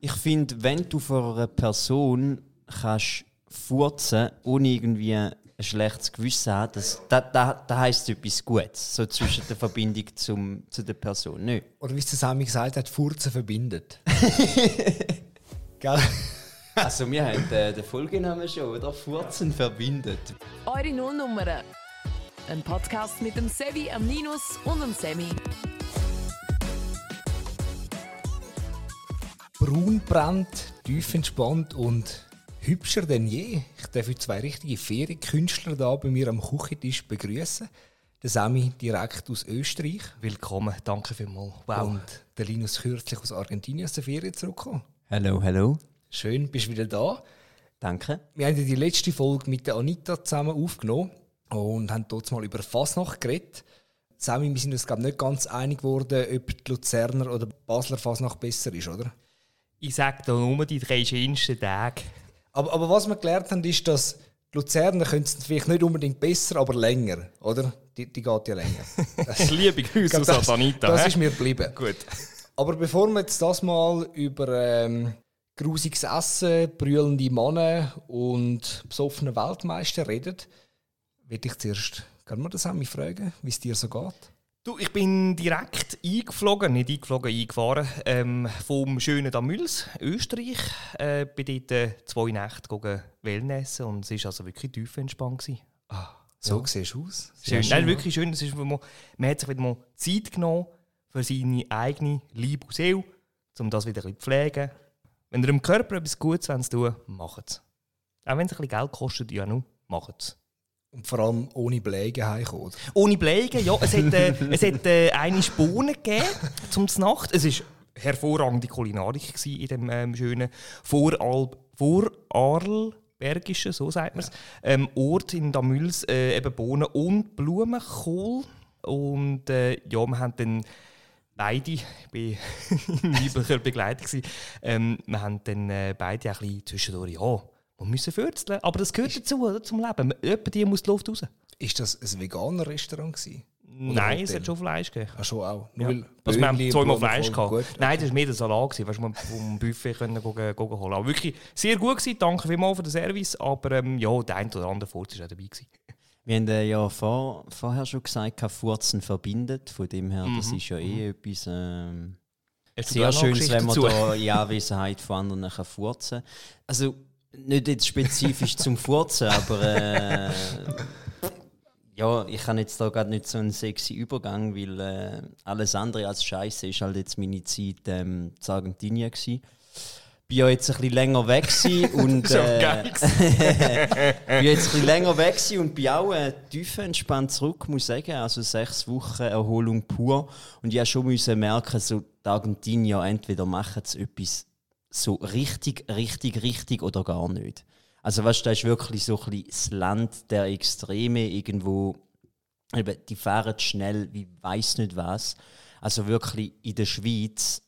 Ich finde, wenn du vor einer Person kannst furzen, ohne irgendwie ein schlechtes Gewissen haben, das, da, da, da heisst etwas Gutes, so zwischen der Verbindung zum, zu der Person. Nicht? Oder wie es Sami gesagt hat, Furzen verbindet. Gell? Also wir haben den, den Folgenamen schon, oder? Furzen verbindet. Eure Nullnummern. Ein Podcast mit dem Sevi, am Linus und dem Sammy. Braun brennt, tief entspannt und hübscher denn je. Ich darf heute zwei richtige Ferienkünstler da bei mir am Küchentisch begrüßen. Der Sami direkt aus Österreich Willkommen, danke vielmals. Wow. und der Linus kürzlich aus Argentinien aus der Ferien zurückgekommen. Hallo, hallo. Schön, bist wieder da. Danke. Wir haben ja die letzte Folge mit der Anita zusammen aufgenommen und haben dort mal über Fasnacht geredet. Sami, wir sind uns glaub, nicht ganz einig geworden, ob die Luzerner oder Basler Fasnacht besser ist, oder? Ich sage da nur die drei schönsten Tage. Aber, aber was wir gelernt haben, ist, dass die Luzerner können es vielleicht nicht unbedingt besser, aber länger, oder? Die, die geht ja länger. Das, Liebe Grüße aus das, Anita. das hä? ist mir geblieben. Gut. Aber bevor wir jetzt das mal über ähm, grusiges Essen, brüllende Männer und besoffene Weltmeister reden, will ich zuerst, kann man das auch mich fragen, wie es dir so geht? Du, ich bin direkt eingeflogen, nicht eingeflogen, eingefahren, ähm, vom schönen Damüls, Österreich. Äh, bin dort äh, zwei Nächte gegangen Wellnessen und es war also wirklich tief entspannt. gewesen. So siehst du aus. Schön. Nein, wirklich schön. Das ist, man, man hat sich wieder mal Zeit genommen für seine eigene Liebe und Seele, um das wieder ein bisschen zu pflegen. Wenn ihr dem Körper etwas Gutes tun wollt, macht es. Auch wenn es ein bisschen Geld kostet, ja, nur, macht es. Und vor allem ohne Blägen heimkommen. Ohne Blägen, ja. Es hat, äh, es hat äh, eine Bohnen gegeben zum Nacht. Es war hervorragende Kulinarik in dem ähm, schönen Vorarl Vorarlbergischen, so sagt man es, ähm, Ort in Damüls, äh, eben Bohnen und Blumenkohl. Und äh, ja, wir haben dann beide, ich war in lieblicher Begleitung, ähm, wir haben dann äh, beide ein bisschen zwischendurch, ja, wir müssen fürzeln. Aber das gehört dazu, oder, zum Leben. Jemand die muss die Luft raus. Ist das ein veganer Restaurant gewesen? Nein, es hat schon Fleisch gegeben. Ach schon auch. Ja. weil Also wir haben zweimal Fleisch gehabt. gut. Nein, das war mehr der Salat, gewesen, weißt du, man vom Buffet können gehen, gehen holen. Aber wirklich sehr gut gewesen, danke vielmals für den Service, aber ähm, ja, der ein oder andere Furz war auch dabei. Gewesen. Wir haben äh, ja vor, vorher schon gesagt, kein Furzen verbindet. Von dem her, das ist ja eh etwas ähm, sehr Schönes, wenn man Geschichte da in Anwesenheit von anderen kann furzen Also nicht jetzt spezifisch zum Furzen, aber äh, ja, ich habe jetzt da gerade nicht so einen sexy Übergang, weil äh, alles andere als Scheiße ist halt jetzt meine Zeit ähm, in Argentinien gewesen. Bin ja jetzt ein bisschen länger weg und äh, bin jetzt ein bisschen länger weg und bin auch äh, tief entspannt zurück, muss ich sagen. Also sechs Wochen Erholung pur. Und ich musste schon müssen merken, so die Argentinier entweder machen sie etwas so richtig, richtig, richtig oder gar nicht. Also weißt das ist wirklich so ein bisschen das Land der Extreme irgendwo. Die fahren schnell wie weiß nicht was. Also wirklich in der Schweiz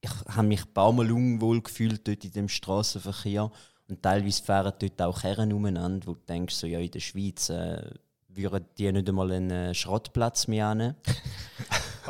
ich habe mich ein paar Mal unwohl gefühlt dort in dem Straßenverkehr und teilweise fahren dort auch Herren umeinander, wo du denkst, so, ja, in der Schweiz äh, würden die nicht einmal einen äh, Schrottplatz mehr haben.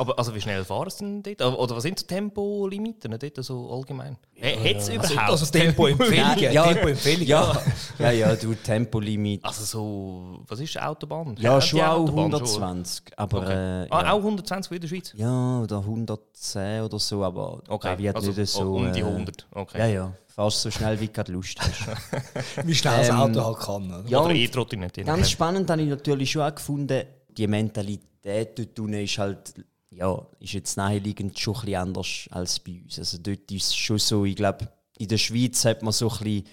Aber also wie schnell fahren sie denn dort? Oder was sind so Tempolimiten dort so allgemein? Ja, Hat es überhaupt? Also Tempoempfehlungen. Ja, Tempoempfehlungen. Ja, ja, ja, du Tempolimit. Also so, was ist Autobahn? Ja, Hat schon die auch Autobahn 120, aber Okay. äh, Ah, ja. auch 120 wie in der Schweiz? ja, oder 110 oder so, aber Okay, wird also nicht so... um die äh, 100. Okay. Ja, ja, fast so schnell wie du gerade Lust hast. Wie schnell das Ähm, Auto halt kann. Oder? ja, Oder E-Trottinette. Ganz spannend habe ich natürlich schon auch gefunden, die Mentalität dort unten ist halt, ja, ist jetzt naheliegend schon ein bisschen anders als bei uns. Also dort ist es schon so, ich glaube, in der Schweiz hat man so ein bisschen,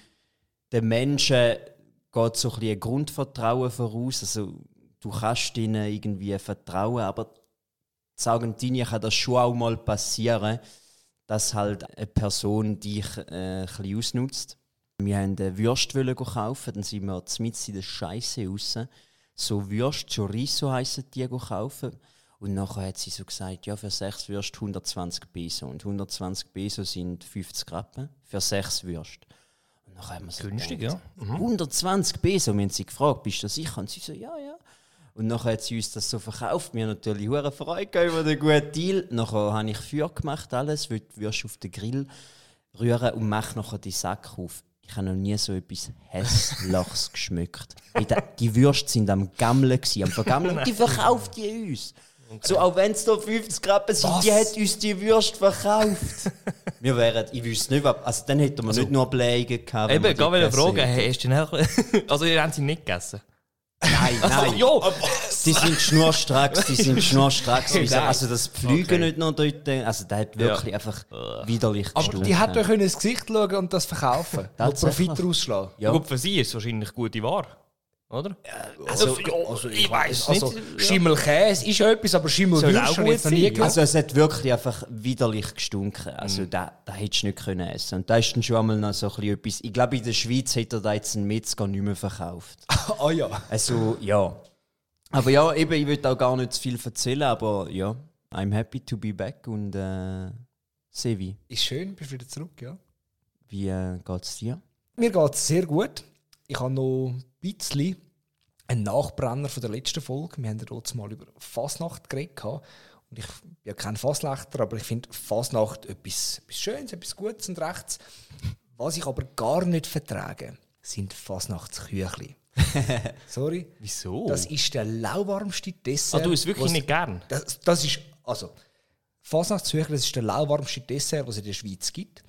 den Menschen geht so ein ein Grundvertrauen voraus. Also du kannst ihnen irgendwie vertrauen, aber in Argentinien kann das schon auch mal passieren, dass halt eine Person dich äh, ein bisschen ausnutzt. Wir wollten eine Würst kaufen, dann sind wir mitten in der Scheiße raus. So Würst, Chorizo heissen die kaufen. Und nachher hat sie so gesagt, ja, für sechs Würst 120 Peso. Und 120 Peso sind 50 Rappen für sechs Würst. Und nachher haben wir so Günstig, gedacht, ja. Mhm. 120 Peso. Wir haben sie gefragt, bist du sicher? Und sie so, ja, ja. Und nachher hat sie uns das so verkauft. Wir haben natürlich hure Freude über den guten Deal. Nachher habe ich Feuer gemacht, alles, weil Würste auf den Grill rühren und mache nachher die Sack auf. Ich habe noch nie so etwas Hässliches geschmückt. Die Würste sind am Gammeln, am Vergammeln. Und die verkauft die uns. So, auch wenn es da 50 Grad sind, die hat uns die Würste verkauft. wir wären, ich wüsste nicht, was- also dann hätten wir nicht nur Blägen gehabt. Eben, wieder gegessen fragen, hey, hast du auch- Also, ihr habt sie nicht gegessen? Nein, nein. Ja! Die sind schnurstracks, die sind schnurstracks. Also das Pflügen Okay. nicht noch dort, also der hat wirklich einfach widerlich Aber die hätte euch ins Gesicht schauen und das verkaufen. Und. Profit rausschlagen. Ja. Gut, für sie ist es wahrscheinlich gute Ware. Oder? Also, also, ich weiß nicht. Also, Schimmelkäse ist ja etwas, aber auch habe ich noch nie. Also es hat wirklich einfach widerlich gestunken. Also da, da hättest du nicht können essen. Und da ist dann schon einmal noch so ein bisschen etwas. Ich glaube, in der Schweiz hätte er da jetzt einen Metzger nicht mehr verkauft. ah ja. Also ja. Aber ja, eben, ich will auch gar nicht zu viel erzählen, aber ja, I'm happy to be back und äh, Sevi, Ist schön, bist wieder zurück, ja. wie äh, geht's dir? Mir geht es sehr gut. Ich habe noch bisschen einen Nachbrenner von der letzten Folge. Wir haben ja dort mal über Fasnacht geredet. Und ich bin ja kein Fasnachter, aber ich finde Fasnacht etwas, etwas Schönes, etwas Gutes und Rechts. Was ich aber gar nicht vertrage, sind Fasnachtsküchli. Sorry. Wieso? Das ist der lauwarmste Dessert. ah, du isst wirklich nicht gern? das, das ist, also, Fasnachtszüchli, das ist der lauwarmste Dessert, was es in der Schweiz gibt.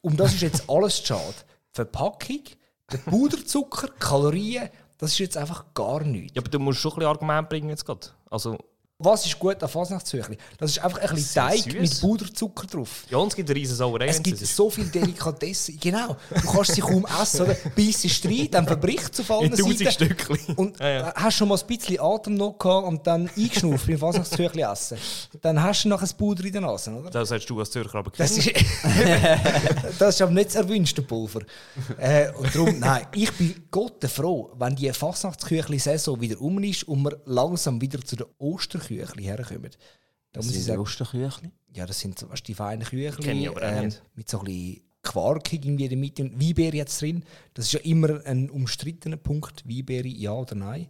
Um das ist jetzt alles schade. Verpackung, der Puderzucker, Kalorien, das ist jetzt einfach gar nichts. Ja, aber du musst schon ein bisschen Argument bringen jetzt gerade. Also, Was ist gut an Fasnachtszüchli? Das ist einfach ein bisschen Teig süß. mit Puderzucker drauf. ja, und es gibt riesen Sauerei. Es gibt so viele Delikatessen. Genau. Du kannst sie kaum essen, oder? Beißt rein, dann verbricht es auf allen Seiten. Stückchen. Und Ja, ja. hast schon mal ein bisschen Atem noch gehabt und dann eingeschnauft beim Fasnachtszüchli essen. Dann hast du noch ein Puder in der Nase, oder? Das sagst du als Zürcher, aber Das ist, das ist aber nicht das erwünschte Pulver. Äh, und darum, nein, ich bin Gott froh, wenn die Fasnachtsküchli-Saison wieder um ist und wir langsam wieder zu den Osterküchli herkommen. Da muss ich sind sagen, Osterküchli? ja, das sind so, weißt, die feinen Küchli Kenn ich aber auch nicht. mit so ein bisschen Quark irgendwie in der Mitte und Weinbeere jetzt drin. Das ist ja immer ein umstrittener Punkt, Weinbeere, ja oder nein.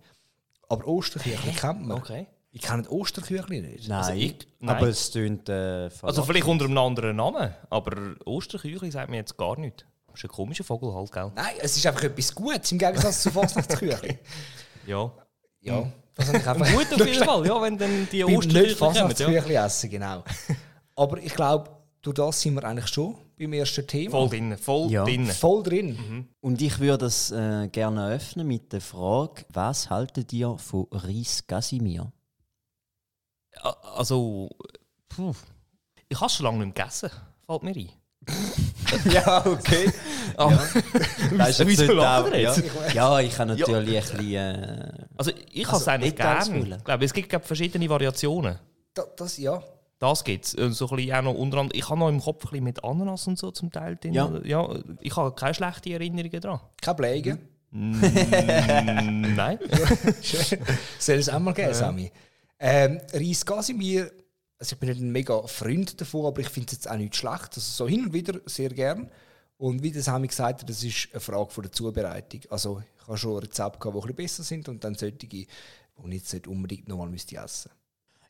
Aber Osterküchli kennt man. Okay. Ich kenne die Osterküchli nicht. Nein, ich- nein. aber es tönt äh, Also vielleicht unter einem anderen Namen, aber Osterküchli sagt mir jetzt gar nichts. Das ist ein komischer Vogel halt, gell? Nein, es ist einfach etwas Gutes im Gegensatz zu Fasnachtsküchli. Ja. Ja, das habe ich einfach Gut auf jeden Fall, ja, wenn dann die Osterküchli kommen. Ja. Essen, genau. Aber ich glaube, durch das sind wir eigentlich schon beim ersten Thema. Voll drin, voll Ja. drin. Voll drin. Und ich würde das äh, gerne eröffnen mit der Frage, was haltet ihr von Reis Casimir? Also, puh. ich habe es schon lange nicht mehr gegessen, fällt mir ein. ja, okay. Ah, Das ist jetzt Wieso lachen wir ja. jetzt? ja, ich habe natürlich ein bisschen... Äh, Also ich habe Also, es eigentlich gerne. Ich glaube, es gibt glaub, verschiedene Variationen. Da, das, ja. Das gibt es. So ein bisschen auch noch unter anderem, ich habe noch im Kopf ein bisschen mit Ananas und so zum Teil drin. Ja. ja ich habe keine schlechten Erinnerungen daran. Kein Blägen. Mm, Nein. Soll es auch mal geben, Sami? Ähm, Reis Casimir, also ich bin nicht ein mega Freund davon, aber ich finde es jetzt auch nicht schlecht. Also so hin und wieder sehr gern. Und wie das Sami gesagt hat, das ist eine Frage von der Zubereitung. Also ich habe schon Rezepte die ein bisschen besser sind und dann solche, die ich jetzt nicht unbedingt nochmal müsste essen.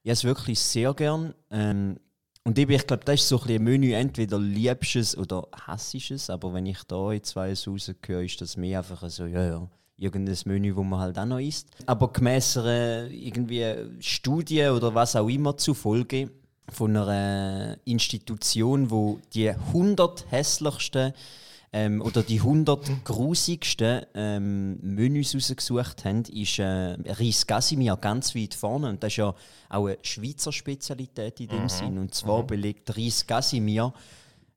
ja, es wirklich sehr gern. Ähm, und eben, ich glaube, das ist so ein, ein Menü, entweder liebst du es oder hasst du es. Aber wenn ich da jetzt weiß rausgehöre, ist das mehr einfach so, ja, ja, irgendein Menü, wo man halt auch noch isst. Aber gemäss einer irgendwie Studie oder was auch immer zufolge von einer Institution, wo die 100 hässlichsten ähm, oder die 100 grusigsten ähm, Menüs rausgesucht haben, ist äh, Reis Casimir ganz weit vorne. Und das ist ja auch eine Schweizer Spezialität in dem Sinn. Und zwar belegt Reis Casimir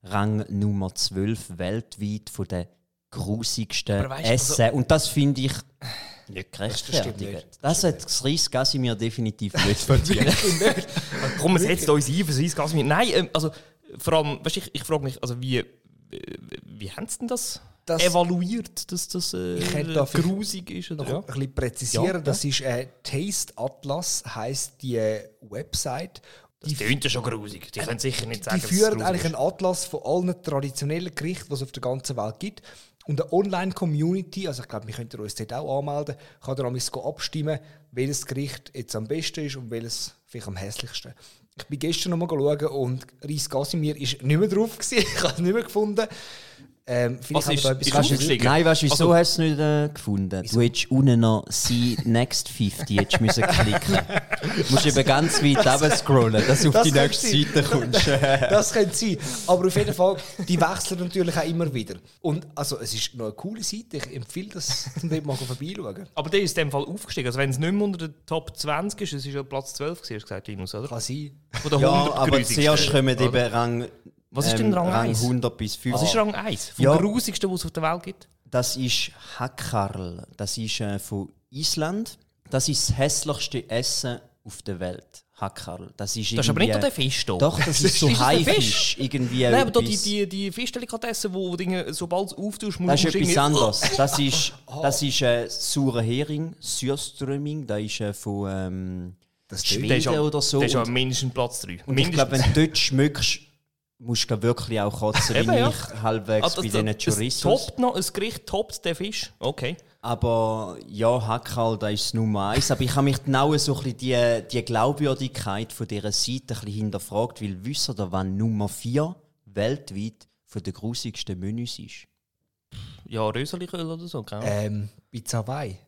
Rang Nummer 12 weltweit von den grusigsten Essen. Und das finde ich nicht gerechtfertigt. nicht. Das hat das Reis Casimir definitiv nicht verdient. Komm, setzt uns ein für das Gas mit. Nein, ähm, also vor allem, weißt, ich, ich frage mich, also wie, äh, wie haben sie denn das, Das- evaluiert, dass das äh, Ich hätte da grusig ist? Oder? noch Ja. ein bisschen präzisieren. Ja, das ist äh, Taste Atlas, heisst die äh, Website. Das klingt ja schon grusig. Die können sicher nicht sagen, Die führen eigentlich ist. einen Atlas von allen traditionellen Gerichten, die es auf der ganzen Welt gibt. Und eine Online-Community, also ich glaube, wir könnten uns dort auch anmelden, kann da amigs go abstimmen, welches Gericht jetzt am besten ist und welches vielleicht am hässlichsten. Ich bin gestern noch mal schauen und Reis Casimir ist nicht mehr drauf gewesen. Ich habe es nicht mehr gefunden. Ähm, vielleicht Was ist- da etwas ist aufgestiegen? Nein, weißt du, wieso Also- hast du es nicht äh, gefunden? Du hättest unten noch «See Next 50» hättest müssen klicken Du musst eben ganz weit runter scrollen, dass du auf Das die nächste sein. Seite kommst. Das könnte sein. Aber auf jeden Fall, die wechseln natürlich auch immer wieder. Und also, es ist noch eine coole Seite. Ich empfehle das, zum dort mal vorbeischauen. Aber der ist in dem Fall aufgestiegen. Also wenn es nicht mehr unter den Top 20 ist, es ist ja Platz 12 gewesen, hast du gesagt, Linus, oder? Kann sein. Von den Ja, 100 aber zuerst kommen oder? eben Rang, Was ist denn Rang Rang 1? 100 bis 50. Was ist Rang 1? Vom Ja. grusigsten, was es auf der Welt gibt? Das ist Hackarl. Das ist äh, von Island. Das ist das hässlichste Essen auf der Welt. Hackarl. Das ist, Das ist aber nicht der Fisch da. Doch, das ist so das? Haifisch. Irgendwie Nein, aber da die, die, die Fischdelikatessen, wo Dinge, sobald du es auftust, musst Das ist du etwas anderes. Das ist, das ist äh, saurer Hering, Surströmming. Das ist äh, von ähm, Das Schweden ist ja- oder so. Der ist ja mindestens Platz 3. Und ich glaube, wenn du dort schmückst, musst du wirklich auch kotzen, Eben, wie ja. ich halbwegs also, bei das- diesen es Tourismus. toppt noch, ein Gericht toppt den Fisch. Okay. Aber ja, Hackerl, da ist das Nummer eins. Aber ich habe mich auch so ein bisschen die, die Glaubwürdigkeit von dieser Seite ein bisschen hinterfragt, weil wisst ihr, wann Nummer vier weltweit von den grusigsten Menüs ist? Ja, Röseliköl oder so, gell? Ähm, Pizza Hawaii.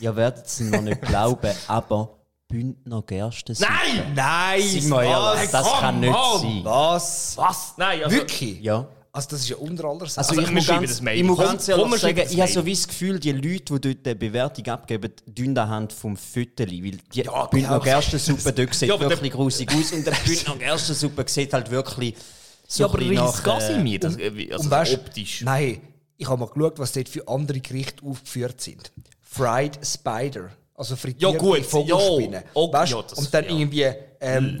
Ihr werdet es noch nicht glauben, aber Bündner Gerstensuppe. Nein! Nein! Sag mal ehrlich, das kann nicht on! sein. Was? Was? Nein, also, Wirklich? Ja. Also, das ist ja unter aller Sau. Also, Also, ich, wir muss ganz, das Mail. ich muss Komm, ganz komm, wir ehrlich schreiben sagen, ich habe so wie das Gefühl, die Leute, die dort eine Bewertung abgeben, tun anhand vom Föteli. Weil die Ja, Bündner. Gerstensuppe dort sieht Ja, aber wirklich grusig aus und der Bündner Gerstensuppe sieht halt wirklich so ja, aber ein nach, Casimir, das, äh, also Und weißt, optisch. Nein, ich habe mal geschaut, was dort für andere Gerichte aufgeführt sind. Fried Spider. Also frittierte Ja, gut, Vogelspinne. ja. Oh, weißt, ja, das- und dann ja. irgendwie ähm,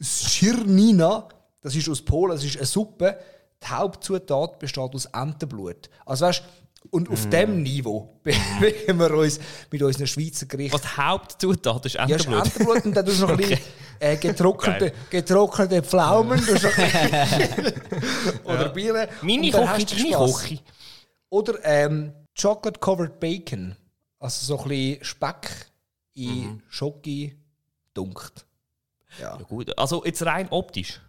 Schirnina, das ist aus Polen, das ist eine Suppe. Die Hauptzutat besteht aus Entenblut. Also weißt, und Mm. auf dem Niveau bewegen wir uns mit unseren Schweizer Gerichten. Was Hauptzutat ist Ja, ist Entenblut. Entenblut und dann tust du noch ein bisschen äh, getrocknete, getrocknete Pflaumen. Oder Bier. Du deine Spass. Koche. Oder ähm, Chocolate Covered Bacon. Also so ein bisschen Speck in Mhm. Schoki dunkt. Ja. Ja, gut. Also jetzt rein optisch.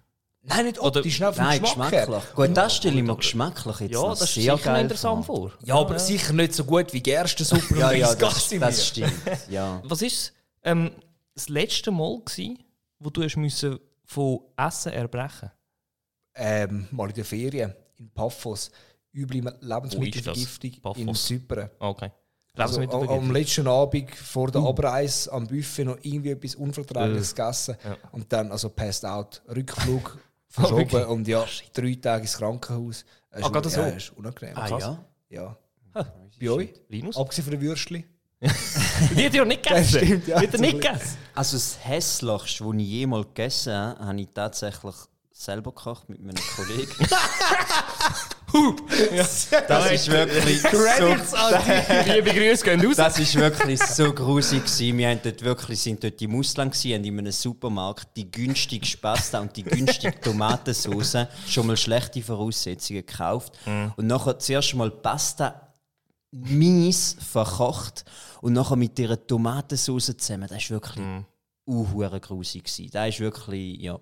Nein, nicht Oder- optisch, nein, vom Nein, Geschmack her. geschmacklich. Gut, das stelle ich mir geschmacklich jetzt Ja, noch das ist sehr sicher geil interessant vor. vor. Ja, aber sicher nicht so gut wie Gerstensuppe Ja, und ja, das, das stimmt. Ja. Was ist ähm, das letzte Mal gewesen, wo du hast müssen von Essen erbrechen ähm, mal in der Ferien in Paphos. Üble Lebensmittelvergiftung in? Zypern. Okay. Also, am, Lebensmittelvergiftung. am letzten Abend vor der Abreise am Buffet noch irgendwie etwas Unverträgliches gegessen. Ja. Und dann also passed out. Rückflug Oh, verschoben und ja, drei Tage ins Krankenhaus. Ist Ah, gerade un- so? Ja, ist unangenehm. Ah, ja. Ja. Bei euch? Linus? Abgesehen von den Würstchen? Die hat ja nicht gegessen. Das stimmt, ja, Die hat zum nicht gegessen. Also das hässlichste, das ich jemals gegessen habe, habe ich tatsächlich selber gekocht mit meinem Kollegen. das ist wirklich so, Liebe Grüße gehen raus. das ist wirklich so grusig gewesen. Wir haben dort wirklich, sind dort im Ausland gewesen, haben in einem Supermarkt die günstigste Pasta und die günstige Tomatensauce schon mal schlechte Voraussetzungen gekauft und nachher zuerst mal Pasta mies verkocht und nachher mit ihrer Tomatensauce zusammen. Das ist wirklich mm. grusig gewesen. Das ist wirklich ja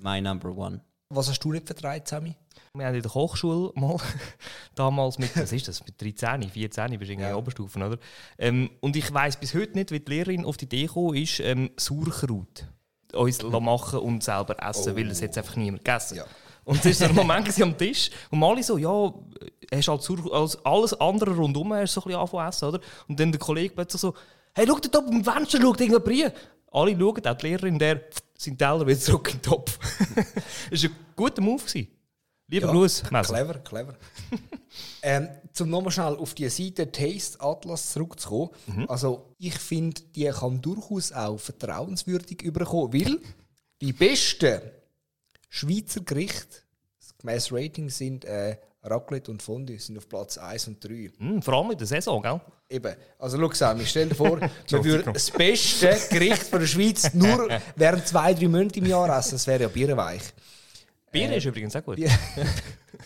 mein Number One. Was hast du nicht vertreibt, Sammy? Wir haben in der Hochschule mal damals mit, was ist das, mit 13, 14, bist du in Ja. Oberstufen, oder? Ähm, und ich weiß bis heute nicht, wie die Lehrerin auf die Idee gekommen ist, ähm, Sauerkraut uns la machen und selber essen, weil es jetzt einfach niemand gegessen. Ja. Und es war so ein Moment am Tisch, wo alle so, ja, hast halt Sauer, als alles andere rundum hast du so ein bisschen angefangen zu essen, oder? Und dann der Kollege plötzlich so, hey, schau da oben im Fenster, schau irgendjemand rein. Alle schauen, auch die Lehrerin, der sein Teller wieder zurück in den Topf. das war ein guter Move. Gewesen. Lieber Gruß, Messer. Clever, clever. ähm, zum nochmal schnell auf die Seite Taste Atlas zurückzukommen. Mhm. Also, ich finde, die kann durchaus auch vertrauenswürdig überkommen, weil die besten Schweizer Gerichte, gemäß Rating, sind äh, Raclette und Fondue, sind auf Platz 1 und 3. Hm, vor allem in der Saison, gell? Eben. Also, schau Sammy, stell dir vor, man würde das beste Gericht von der Schweiz nur während zwei, drei Monate im Jahr essen. Das wäre ja bierweich. Bier ist übrigens auch gut.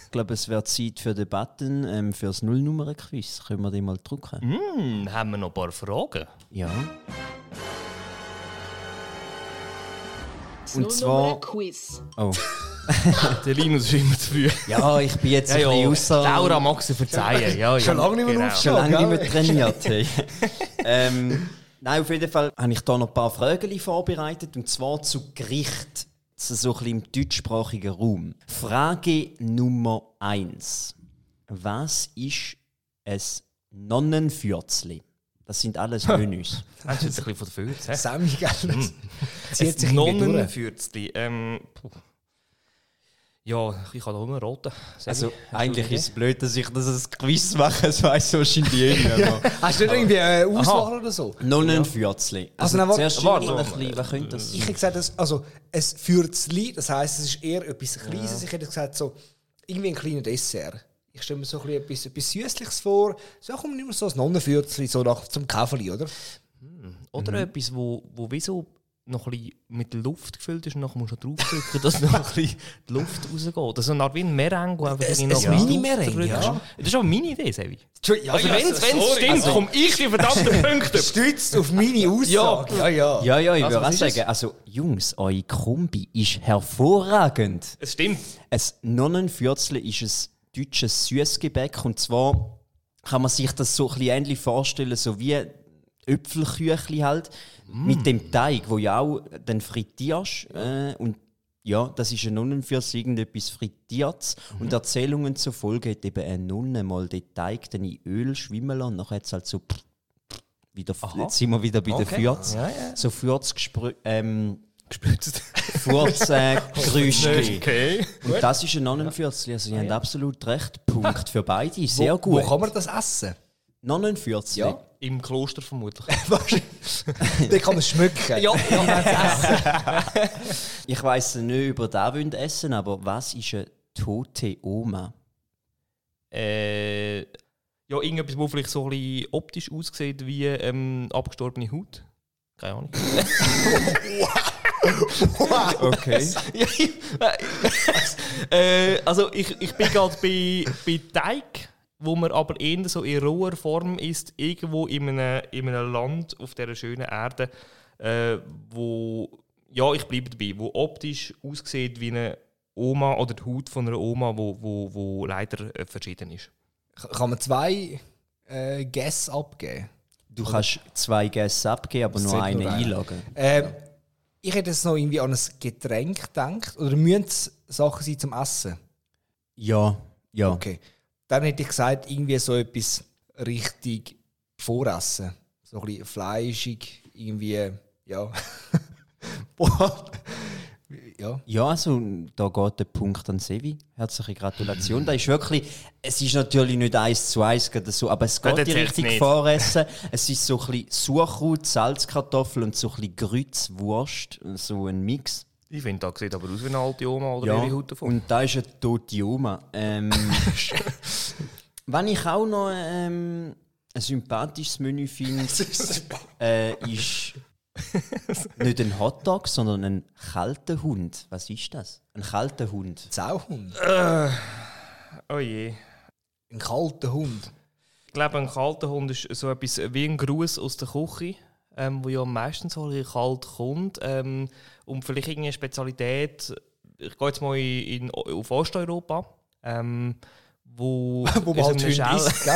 Ich glaube, es wird Zeit für Debatten, ähm, für das Nullnummer-Quiz. Können wir die mal drucken? Hm, haben wir noch ein paar Fragen? Ja. Und zwar- Quiz. Oh. Der Linus ist immer zu früh. Ja, ich bin jetzt Ja, ein ja. bisschen außer... Laura mag sie verzeihen. Ja, ja. Schon lange nicht mehr genau. aufstehen. Schon lange nicht mehr trainiert. Hey. ähm, nein, auf jeden Fall habe ich da noch ein paar Fragen vorbereitet. Und zwar zu Gericht. So ein bisschen im deutschsprachigen Raum. Frage Nummer 1. Was ist ein Nonnenfürzli? Das sind alles Menüs. Hast du jetzt ein bisschen von der Fürze? hä? Sammy, gell? Hm. Sich Ein. Nonnenfürzli. Ähm, puh. Ja, ich habe da nur einen roten. Also, eigentlich ist es blöd, dass ich das als Quiz mache. Das weiss wahrscheinlich jeder. aber- Hast du nicht irgendwie eine Auswahl oder so? Nonnenfürzli. Also, Also, nein, warte, zuerst warte, ein warte. was könnte das Ich hätte gesagt, dass, also, ein Fürzli, das heisst, es ist eher etwas Kleines. Ich hätte gesagt, so, irgendwie ein kleiner Dessert. Ich stelle mir so ein bisschen etwas, etwas Süßliches vor. So komm, nimm so ein Nonnenfürzli, so nach, zum Kaffee, oder? Oder Mhm. etwas, wo, wo wie so noch ein bisschen mit Luft gefüllt ist und nachher musst du noch draufdrücken, dass noch ein bisschen die Luft rausgeht. Also eine Art wie ein Merengue, einfach noch ein Mini-Merengue, ja. Das ist aber meine Idee, Sevi. Ja, Also wenn es stimmt, komme ich die verdammten Punkte. Stützt auf meine Aussage. Ja, ja. Ja, ja, ich Also, würde auch was ist sagen, also Jungs, eure Kombi ist hervorragend. Es stimmt. Ein Nonnenfürzli ist ein deutsches Süßgebäck und zwar kann man sich das so ein bisschen ähnlich vorstellen, so wie Äpfelküchli halt, mit dem Teig, wo ja auch dann frittierst äh, und ja, das ist ein Nonnenfürzli, irgendetwas frittiertes und Erzählungen zufolge hat eben eine Nonne mal den Teig dann in Öl schwimmen lassen und nachher hat es halt so wieder, jetzt sind wir wieder bei den Fürz, Ja, ja. so Fürz ähm, Gespritzt. Furz äh, Gerüstli. Okay. Und das ist ein Nonnenfürzli. Also, ihr habt absolut recht. Punkt für beide. Sehr wo, gut. Wo kann man das essen? Nonnenfürzli. Ja. Im Kloster vermutlich. Dann kann man es schmücken. ja, Ich weiss nicht, über das ihr essen, aber was ist eine tote Oma? äh, ja, irgendetwas, wo vielleicht so ein bisschen optisch aussieht wie ähm, abgestorbene Haut. Keine Ahnung. Okay. äh, also ich, ich bin gerade bei, bei Teig, wo man aber eher so in roher Form ist, irgendwo in einem, in einem Land auf dieser schönen Erde, äh, wo, ja, ich bleibe dabei, wo optisch aussieht wie eine Oma oder die Haut von einer Oma, wo, wo, wo leider äh, verschieden ist. Kann man zwei äh, Guess abgeben? Du kannst zwei Gäste abgeben, aber nur einen nur einloggen. Ähm, ich hätte jetzt noch irgendwie an ein Getränk gedacht. Oder müssen es Sachen sein zum Essen? Ja, ja. Okay. Dann hätte ich gesagt, irgendwie so etwas richtig Voressen. So ein bisschen fleischig, irgendwie, ja. Ja. Ja, also da geht der Punkt an Sevi. Herzliche Gratulation. Da ist wirklich, es ist natürlich nicht eins zu eins gerade so, aber es geht die richtig voressen. Es ist so ein bisschen Sauerkraut, Salzkartoffel und so ein bisschen Grützwurst, so ein Mix. Ich finde, das sieht aber aus wie eine alte Oma oder Ja, ihre Haut davon. und da ist eine tote Oma. Ähm, wenn ich auch noch ähm, ein sympathisches Menü finde, äh, ist nicht ein Hotdog, sondern ein kalter Hund. Was ist das? Ein kalter Hund. Sauhund. oh je. Ein kalter Hund. Ich glaube, ein kalter Hund ist so etwas wie ein Gruß aus der Küche, ähm, wo ja meistens so kalt kommt. Ähm, und vielleicht irgendeine Spezialität, ich gehe jetzt mal in, in, auf Osteuropa, ähm, wo, Wo man halt so Hund einem isst,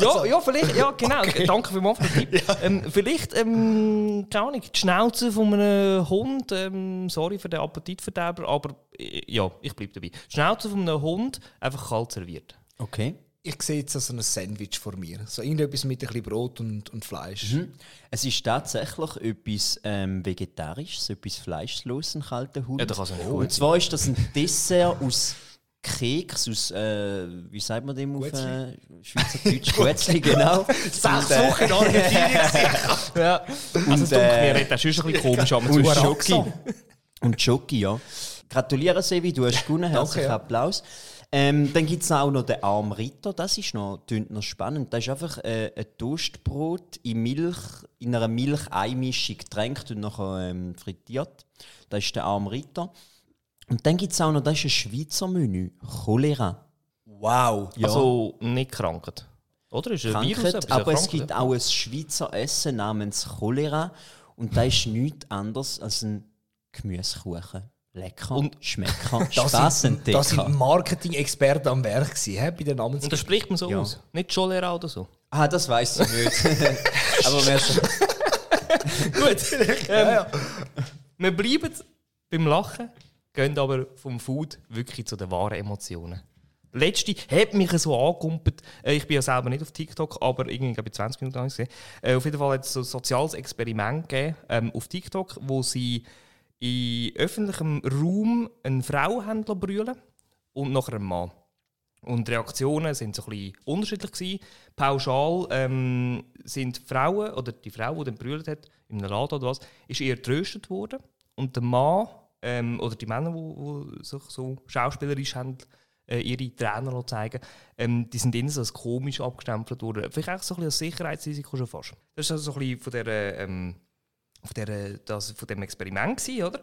ja, ja, vielleicht, ja, genau. Danke für den Tipp. Ähm, vielleicht, ähm, keine Ahnung, die Schnauze von einem Hund, ähm, sorry für den Appetitverderber, aber äh, ja, ich bleibe dabei. Die Schnauze von einem Hund einfach kalt serviert. Okay. Ich sehe jetzt so ein Sandwich vor mir. So irgendetwas mit ein bisschen Brot und, und Fleisch. Mhm. Es ist tatsächlich etwas ähm, Vegetarisches, etwas Fleischloses, ein kalter Hund. Ja, das kann es gut Und zwar ist das ein Dessert aus Keks, aus, äh, wie sagt man dem auf äh, Schweizerdeutsch? Guetzli, genau. Sechs Wochen in Argentinien. Ja. Also, es Und, dunkelt äh, mir auch schon ein bisschen komisch an. Und zu- Schoki. Und Schoki, ja. Gratuliere, Sevi, du hast gewonnen. Herzlichen ja. Ähm, dann gibt es auch noch den Arm Ritter, das ist noch, noch spannend. Das ist einfach äh, ein Toastbrot in Milch, in einer Milch-Ei-Mischung getränkt und nachher ähm, frittiert. Das ist der Arm Ritter. Und dann gibt es auch noch, das ist ein Schweizer Menü, Cholera. Wow. Ja. Also nicht kranket. Oder? Ist Virus Krankheit, etwas, aber ja, es gibt auch ein Schweizer Essen namens Cholera und das ist nichts anderes als ein Gemüsekuchen. Lecker. Und- schmecker. Das entdecken. sind Marketing-Experten am Werk gewesen, hä, bei den Und Namens. das spricht man so Ja. aus. Nicht Cholera oder so. Ah, das weiß ich nicht. Aber wir Gut. ähm, Wir bleiben beim Lachen, gehen aber vom Food wirklich zu den wahren Emotionen. Letzte hat mich so angekumpelt. Äh, Ich bin ja selber nicht auf TikTok, aber irgendwie glaube ich 20 Minuten lang gesehen. Äh, Auf jeden Fall hat es so ein soziales Experiment gegeben ähm, auf TikTok, wo sie in öffentlichem Raum eine Frau brüllen und nachher einen Mann. Und die Reaktionen sind so ein bisschen unterschiedlich gewesen. Pauschal ähm, sind Frauen, oder die Frau, die dann brüllt hat, in einem Laden oder was, ist eher tröstet worden. Und der Mann, ähm, oder die Männer, die, sich so schauspielerisch haben, äh, ihre Trainer zeigen ähm, die sind innen so als komisch abgestempelt worden. Vielleicht auch so ein bisschen als Sicherheitsrisiko schon fast. Das war also so ein bisschen von der, ähm, auf der, das, von dem Experiment gewesen, oder?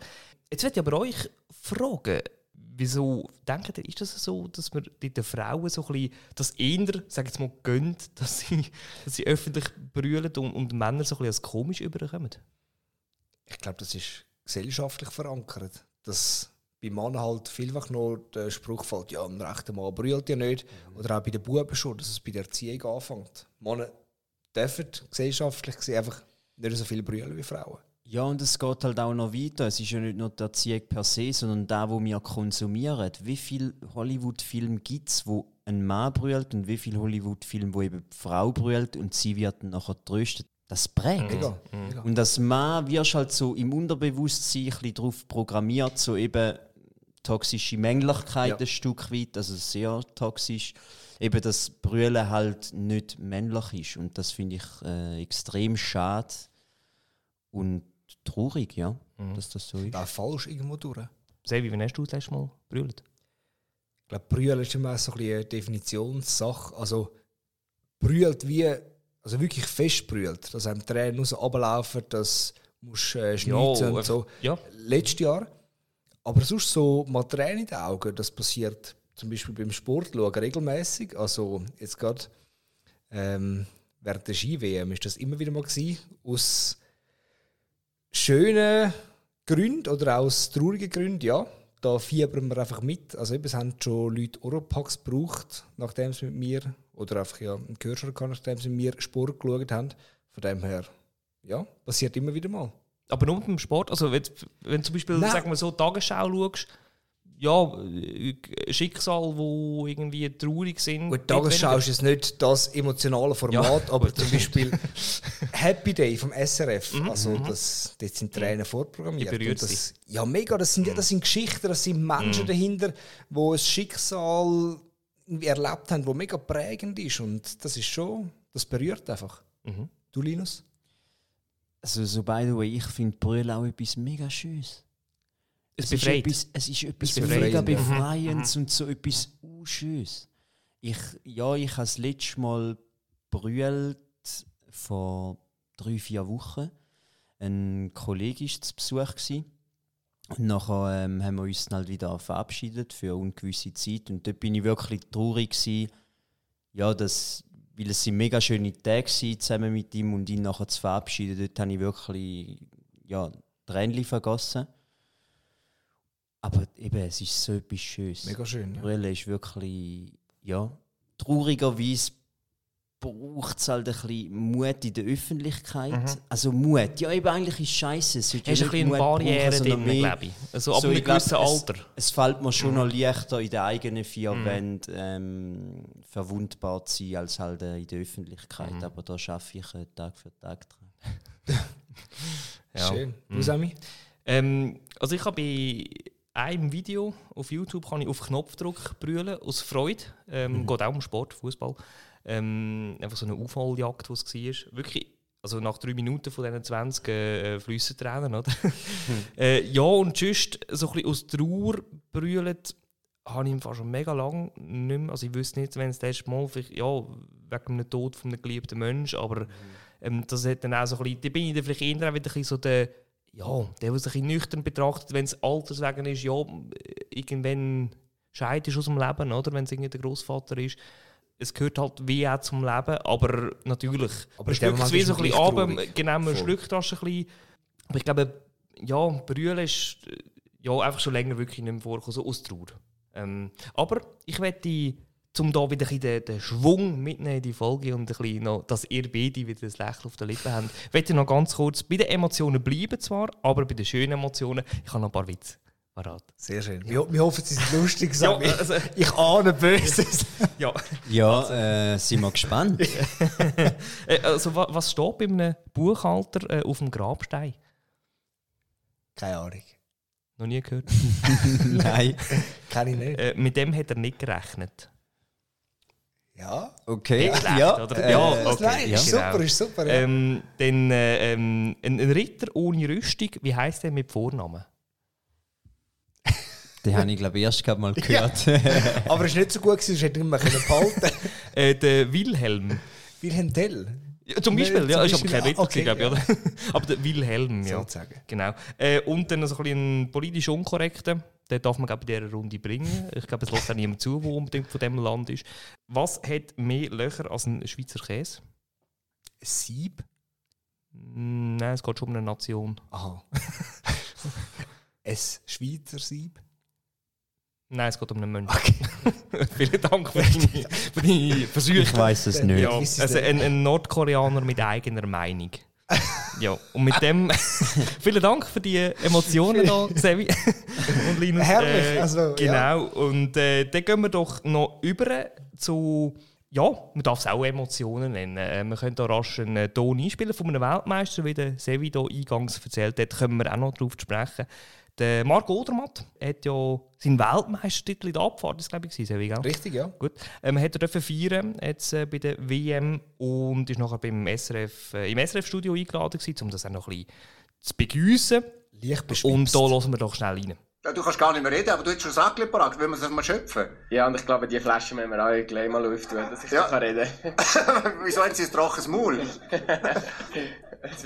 Jetzt möchte ich aber euch fragen, wieso denkt ihr, ist das so, dass man den Frauen so ein bisschen das eher, sag jetzt mal, gönnt, dass sie, dass sie öffentlich brüllen und, und Männer so ein bisschen als komisch überkommen? Ich glaube, das ist gesellschaftlich verankert. Dass bei Männern halt vielfach noch der Spruch fällt, ja, ein rechter Mann brüllt ja nicht. Oder auch bei den Buben schon, dass es bei der Erziehung anfängt. Männer dürfen gesellschaftlich gesehen einfach nicht so viel brüllen wie Frauen. Ja, und es geht halt auch noch weiter. Es ist ja nicht nur die Erziehung per se, sondern da, wo wir konsumieren. Wie viele Hollywood-Filme gibt es, wo ein Mann brüllt und wie viele Hollywood-Filme, wo eben die Frau brüllt und sie wird dann nachher tröstet? Das prägt. Mega. Und als Mann wirst halt so im Unterbewusstsein ein bisschen darauf programmiert, so eben toxische Männlichkeit Ja. ein Stück weit, also sehr toxisch, eben dass Brüllen halt nicht männlich ist. Und das finde ich äh, extrem schade und traurig, ja, dass das so ist. Da falsch irgendwo durch. Sebi, wann hast du das letzte Mal brüllt? Ich glaube, brüllen ist immer so ein bisschen eine Definitionssache. Also, brüllt wie, also wirklich fest brüllt, dass einem Tränen raus runterlaufen, dass musst äh, schnitzen und so. Ja. Letztes Jahr. Aber sonst so mal Tränen in den Augen, das passiert zum Beispiel beim Sport schauen regelmäßig. Also jetzt gerade ähm, während der Ski-WM ist das immer wieder mal gewesen, aus schönen Gründen oder aus traurigen Gründen, ja. Da fiebern wir einfach mit. Also eben, es haben schon Leute Oropax gebraucht, nachdem sie mit mir, oder einfach ja, einen Gehörschutz gehabt, nachdem sie mit mir Sport geschaut haben. Von dem her, ja, passiert immer wieder mal. Aber nur beim Sport, also wenn, wenn zum Beispiel, Nein. sagen wir so, Tagesschau schaust, ja, Schicksal, wo irgendwie traurig sind. Gut, Tagesschau ist jetzt nicht das emotionale Format, Ja, aber zum Beispiel Happy Day vom SRF, also das, dort sind Tränen vorprogrammiert. Das, ja, mega, das sind, das sind Geschichten, das sind Menschen dahinter, die ein Schicksal erlebt haben, das mega prägend ist und das ist schon, das berührt einfach. Du, Linus? Also, so by the way, ich finde Brüllen auch etwas mega Schönes. Es ist befreit. etwas, es ist etwas befreit, mega ja. Befreiendes und so etwas Schönes. Ich, ja, ich habe das letzte Mal brüllt vor drei, vier Wochen. Ein Kollege war zu Besuch. Gewesen. Und nachher ähm, haben wir uns dann halt wieder verabschiedet für eine ungewisse Zeit. Und dort bin ich wirklich traurig gewesen, ja, dass, weil es sind mega schöne Tage waren, zusammen mit ihm und ihn nachher zu verabschieden. Dort habe ich wirklich ja, Tränchen vergossen. Aber eben, es ist so etwas Schönes. Mega schön. Ja. Brille ist wirklich, ja, traurigerweise braucht es halt ein bisschen Mut in der Öffentlichkeit. Also Mut, ja eben eigentlich ist scheiße. Es du ein bisschen eine Mut brauchen, Barriere sondern drin, mehr- glaube ich. Also ab so, einem glaub, gewissen es- Alter. Es fällt mir schon Mhm. noch leichter in den eigenen vier Wänden ähm, verwundbar zu sein, als halt äh, in der Öffentlichkeit. Mhm. Aber da schaffe ich äh, Tag für Tag dran. Ja. Schön. Du, Sammy? Ähm, also ich habe bei einem Video auf YouTube kann ich auf Knopfdruck brüllen, aus Freude. Ähm, Geht auch um Sport, Fußball. Ähm, einfach so eine Aufholjagd, die es war. Wirklich, also nach drei Minuten von diesen 20 äh, Flüssentränen, oder? äh, ja, und sonst so ein bisschen aus Trauer brüllen, habe ich im Fall schon mega lange nicht mehr. Also ich wüsste nicht, wenn es das erste Mal, vielleicht, ja, wegen dem Tod von einem geliebten Menschen, aber ähm, das hat dann auch so ein bisschen, da bin ich dann vielleicht eher auch wieder ein so der, ja, der, der bisschen nüchtern betrachtet, wenn es alterswegen ist, ja, irgendwann scheidest aus dem Leben, oder? Wenn es irgendwie der Großvater ist. Es gehört halt wie auch zum Leben, aber natürlich. Aber dem schluckt es wie so ein bisschen ab, genau, man schluckt das ein bisschen. Aber ich glaube, ja, Brühl ist äh, ja, einfach schon länger wirklich nicht mehr vorgekommen, so aus Trauer. Ähm, aber ich werde um da wieder ein den, den Schwung mitnehmen in die Folge und ein bisschen noch, dass ihr beide wieder das Lächeln auf den Lippen habt, möchte ich noch ganz kurz bei den Emotionen bleiben zwar, aber bei den schönen Emotionen, ich habe noch ein paar Witze parat. Sehr schön. Wir, wir hoffen, sie sind lustig. Ja, also, ich ahne Böses. ja. Ja, äh, sind wir gespannt. Äh, also, wa- was steht bei einem Buchhalter äh, auf dem Grabstein? Keine Ahnung. Noch nie gehört. Nein. Kenne ich nicht. Äh, mit dem hat er nicht gerechnet. Ja. Okay. Nicht schlecht, ja, oder? äh, Ja, Das- okay, Nein, ja. ist Genau. super, ist super. Ja. Ähm, dann äh, ähm, ein, ein Ritter ohne Rüstung, wie heißt der mit Vornamen? Den habe ich, glaube ich, erst gerade mal gehört. Aber es war nicht so gut, gewesen, sonst hätte ich ihn behalten Äh, der Wilhelm. Wilhelm Tell, Ja, zum Beispiel, ja, ist aber kein Ritter, ah, okay, glaube ich, oder? aber der Wilhelm, ja. sozusagen. Genau. Äh, und dann so ein bisschen ein politisch unkorrekter. Den darf man glaube ich, in dieser Runde bringen. Ich glaube, es lässt auch niemand zu, der unbedingt von diesem Land ist. Was hat mehr Löcher als ein Schweizer Käse? Sieb? Nein, es geht schon um eine Nation. Aha. ein Schweizer Sieb? Nein, es geht um einen Menschen. Vielen Dank für deine, für deine Versuche. ich weiß es nicht. Ja, also ein, ein Nordkoreaner mit eigener Meinung. ja, und mit dem vielen Dank für die Emotionen da, Sevi und Linus. Herrlich, also, Genau, und äh, dann gehen wir doch noch über zu, ja, man darf es auch Emotionen nennen. Äh, wir können da rasch einen äh, Ton einspielen von einem Weltmeister, wie der Sevi da eingangs erzählt hat, kommen wir auch noch darauf zu sprechen. Der Marco Odermatt hat ja seinen Weltmeistertitel in der Abfahrt, das glaube ich, gewesen, gell? Richtig, ja. Gut. Ähm, hat er feiern jetzt äh, bei der WM und ist nachher beim SRF, äh, im SRF-Studio eingeladen gewesen, um das auch noch ein bisschen zu begüssen. Leicht beschwipst. Und da hören wir doch schnell rein. Ja, du kannst gar nicht mehr reden, aber du hast schon das Sackchen parat. Wollen wir es mal schöpfen? Ja, und ich glaube, die Flaschen müssen wir auch gleich mal auftun, dass ich Ja. kann reden kann. Wieso haben sie ein trockenes Maul?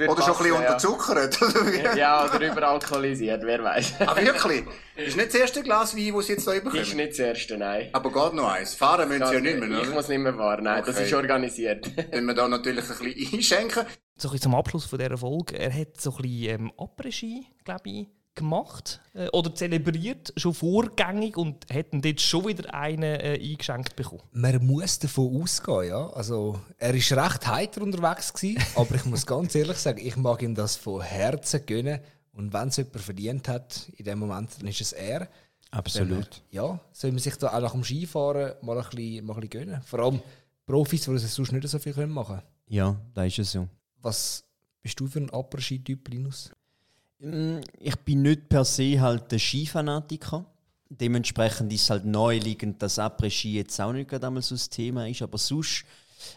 Oder schon ein bisschen passen, unterzuckert? ja. ja, oder überalkoholisiert, wer weiß. Ah, wirklich? Ist nicht das erste Glas Wein, das sie jetzt hier Ist bekommen? nicht das erste, nein. Aber geht noch eins. Fahren müssen sie ja nicht mehr, ich oder? muss nicht mehr fahren, nein, das Okay. ist organisiert. Wenn wir da natürlich ein bisschen einschenken. So ein bisschen zum Abschluss von dieser Folge. Er hat so ein bisschen ähm, Après-Ski, glaube ich, gemacht äh, oder zelebriert, schon vorgängig und hat dann dort schon wieder einen äh, eingeschenkt bekommen. Man muss davon ausgehen, ja. Also, er war recht heiter unterwegs, gewesen, aber ich muss ganz ehrlich sagen, ich mag ihm das von Herzen gönnen. Und wenn es jemand verdient hat, in dem Moment, dann ist es er. Absolut. Ja, soll man sich da auch nach dem Skifahren mal ein bisschen, mal ein bisschen gönnen. Vor allem Profis, die das sonst nicht so viel können machen können. Ja, da ist es so. Was bist du für ein Après-Ski-Typ, Linus? Mm, Ich bin nicht per se halt der Skifanatiker. Dementsprechend ist es halt naheliegend, dass Après-Ski jetzt auch nicht gerade einmal so das Thema ist. Aber sonst,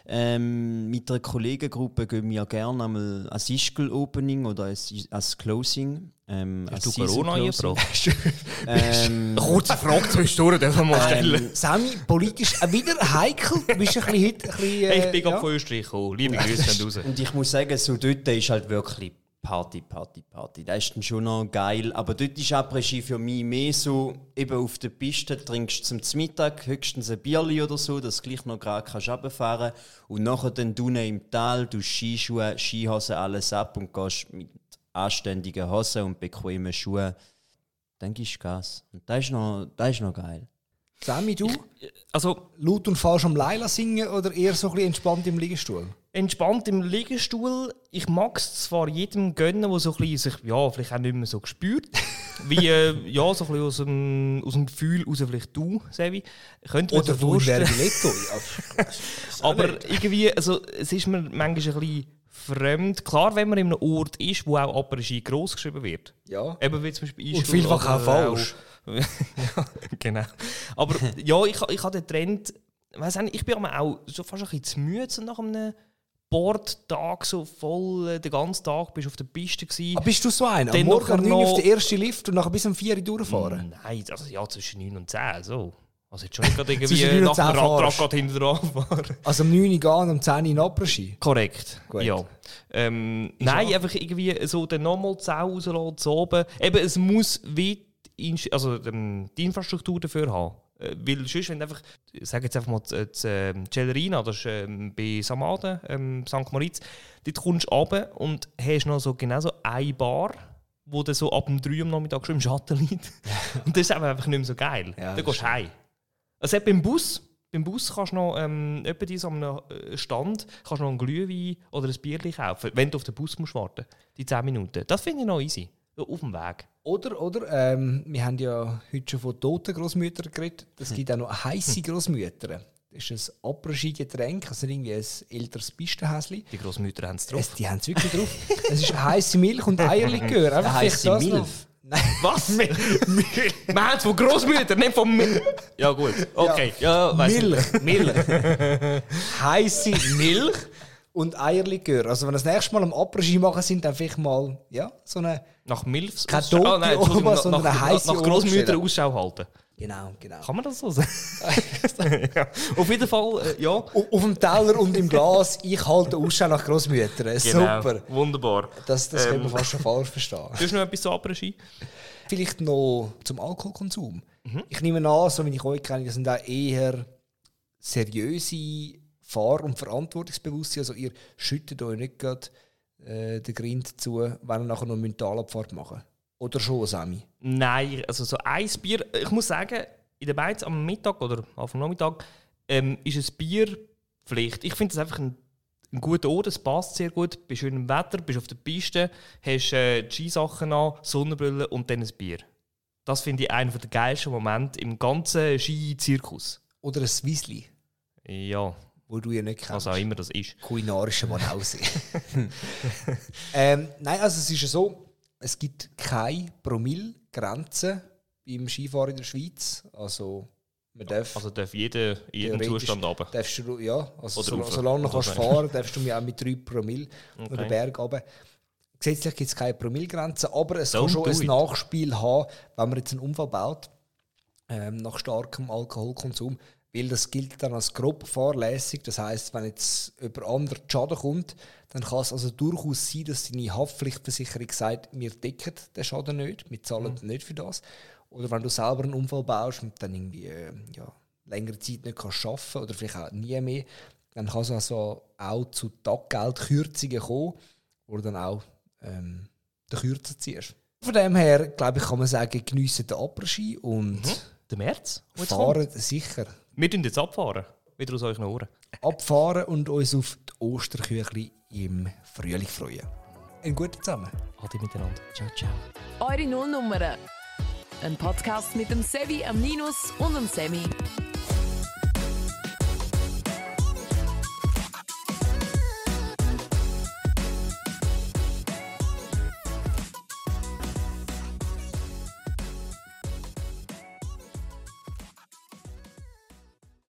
ähm, mit einer Kollegengruppe gehen wir ja gerne einmal als Ischgl-Opening oder als, als Closing. Ähm, als Hast du Season Corona eingebracht? ähm, Kurze Frage zwischendurch, dürfen wir mal stellen. Sammy, politisch auch wieder heikel. Du bist ein bisschen heute ein bisschen, äh, ich bin gerade ja. von Österreich gekommen. Liebe Grüße raus. Und ich muss sagen, so dort ist halt wirklich Party, Party, Party. Das ist dann schon noch geil. Aber dort ist Après-Ski für mich mehr so, eben auf der Piste trinkst du zum Mittag höchstens ein Bierli oder so, dass du gleich noch gerade kannst runterfahren Und nachher dann unten im Tal, du Skischuhe, Skihosen, alles ab und gehst mit anständigen Hosen und bequemen Schuhen. Dann gibst du Gas. Und das ist noch, das ist noch geil. Sammy, du? Also, Laut und falsch am Leila singen oder eher so ein bisschen entspannt im Liegestuhl? Entspannt im Liegestuhl. Ich mag es zwar jedem gönnen, der so ein bisschen sich ja, vielleicht auch nicht mehr so spürt. Wie äh, ja, so ein bisschen aus dem, aus dem Gefühl raus, vielleicht du, Sevi. Könnte man Oder du in vorstellen. Vergiletto? Ja. Aber irgendwie, also, es ist mir manchmal ein bisschen fremd. Klar, wenn man in einem Ort ist, wo auch Après-Ski gross geschrieben wird. ja. Eben wie zum Beispiel Und vielfach auch falsch. ja, genau. Aber ja, ich, ich habe den Trend, weiss nicht, ich bin auch so fast ein bisschen zu müde nach einem Bordtag, so voll äh, den ganzen Tag bist du auf der Piste gewesen. Aber bist du so einer? Am Dann Morgen um nachher 9 Uhr noch- auf den ersten Lift und nachher bis um 4 Uhr durchfahren? Nein, also ja, zwischen 9 und 10, so. Also jetzt schon nicht gerade irgendwie 9 und nach dem 10 Radtrag hinten dran fahren. Also um 9 Uhr gehen und um 10 Uhr in Après-Ski? Korrekt. Gut. Ja. Ähm, nein, einfach irgendwie so dann nochmal die Sau rauslassen, zu oben. Eben, es muss Inst- also, ähm, die Infrastruktur dafür haben. Äh, weil sonst, wenn du einfach, ich sage jetzt einfach mal, ähm, Celerina, das ist ähm, bei Samaden, ähm, St. Moritz, dort kommst du runter und hast noch so genau so eine Bar, wo du so ab dem 3 Uhr am Nachmittag schon im Schatten liegt. Und das ist einfach nicht mehr so geil. Ja, dann gehst du heim. Also beim Bus, beim Bus kannst du noch ähm, etwa an einem äh, Stand kannst du noch einen Glühwein oder ein Bierchen kaufen, wenn du auf den Bus musst warten Die 10 Minuten. Das finde ich noch easy. So Auf dem Weg. Oder, oder, ähm, wir haben ja heute schon von toten Großmüttern geredet. Es gibt auch noch heiße Großmütter. Das ist ein Après-Ski-Getränk, also irgendwie ein älteres Pistenhäschen. Die Großmütter haben es drauf. Es, die haben es wirklich drauf. Es ist heiße Milch und Eierlikör. Einfach vielleicht das noch. Milch? Nein, Was? Wir haben es von Großmüttern, nicht von mir. Ja, gut. Okay. Ja, ich. Milch, Milch. heiße Milch und Eierlikör. Also wenn wir das nächste Mal am Après-Ski machen sind, dann vielleicht mal ja, so eine... Nach Milfs. Keine Ausschau- tote Entschuldigung, Oma, nach, sondern nach, eine heisse nach Großmüttern stellen. Ausschau halten. Genau, genau. Kann man das so sagen? ja. Auf jeden Fall, äh, ja. Auf dem Teller und im Glas, ich halte Ausschau nach Großmüttern. Super. Genau. Wunderbar. Das, das können wir Ähm. fast schon falsch verstehen. Du hast noch etwas zu Après-Ski? Vielleicht noch zum Alkoholkonsum. Ich nehme an, so wie ich euch kenne, das sind auch eher seriöse Fahr- und Verantwortungsbewusste. Also ihr schüttet euch nicht gerade äh, den Grind zu, wenn ihr nachher noch eine Mentalabfahrt machen Oder schon, Sammy? Nein, also so ein Bier. Ich muss sagen, in der Beiz am Mittag oder auf dem Nachmittag ähm, ist ein Bier Pflicht. Ich finde das einfach ein, ein guter Ort, es passt sehr gut. Bei schönem Wetter, bist auf der Piste, hast äh, Skisachen an, Sonnenbrille und dann ein Bier. Das finde ich einer der geilsten Momente im ganzen Ski-Zirkus. Oder ein Wiesli, Ja, wo du ja nicht was kennst. auch immer das ist. kulinarische Banause. ähm, nein, also es ist ja so, es gibt keine Promille-Grenze beim Skifahren in der Schweiz. Also man darf... Also darf jeder in jedem theoretisch Zustand runter. Darfst du, ja, also so, solange du kannst fahren darfst du mir auch mit 3 Promille okay. Den Berg runter. Gesetzlich gibt es keine Promillegrenze, aber es Don't kann schon ein. Nachspiel haben, wenn man jetzt einen Unfall baut, ähm, nach starkem Alkoholkonsum, weil das gilt dann als grob fahrlässig. Das heißt, wenn jetzt jemand anderes Schaden kommt, dann kann es also durchaus sein, dass deine Haftpflichtversicherung sagt, wir decken den Schaden nicht, wir zahlen Mhm. nicht für das. Oder wenn du selber einen Unfall baust und dann irgendwie äh, ja, längere Zeit nicht kannst arbeiten oder vielleicht auch nie mehr, dann kann es also auch zu Taggeldkürzungen kommen, wo du dann auch ähm, den Kürzer ziehst. Von dem her, glaube ich, kann man sagen, geniessen den Après-Ski und Der März? der jetzt kommt. fahren sicher. Wir tun jetzt abfahren. Wieder aus euren Ohren. Abfahren und uns auf die Osterküchli im Frühling freuen. Einen guten zusammen. Ade miteinander. Ciao, ciao. Eure Nullnummern. Ein Podcast mit dem Sevi, am Ninus und dem Sammy.